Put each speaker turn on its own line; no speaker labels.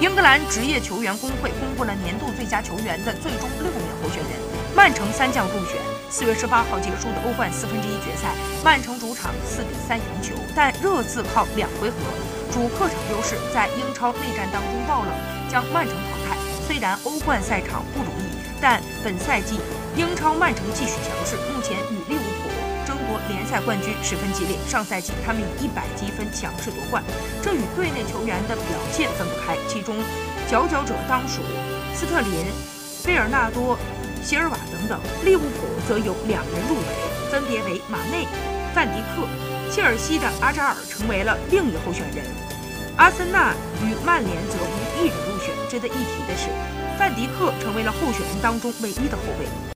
英格兰职业球员工会公布了年度最佳球员的最终六名候选人，曼城三将入选。四月十八号结束的欧冠四分之一决赛，曼城主场四比三赢球，但热刺靠两回合主客场优势，在英超内战当中爆冷，将曼城淘汰。虽然欧冠赛场不容易，但本赛季英超曼城继续强势，目前。联赛冠军十分激烈。上赛季他们以一百积分强势夺冠，这与队内球员的表现分不开。其中，佼佼者当属斯特林、贝尔纳多、席尔瓦等等。利物浦则有两人入围，分别为马内、范迪克。切尔西的阿扎尔成为了另一候选人。阿森纳与曼联则无一人入选。值得一提的是，范迪克成为了候选人当中唯一的后卫。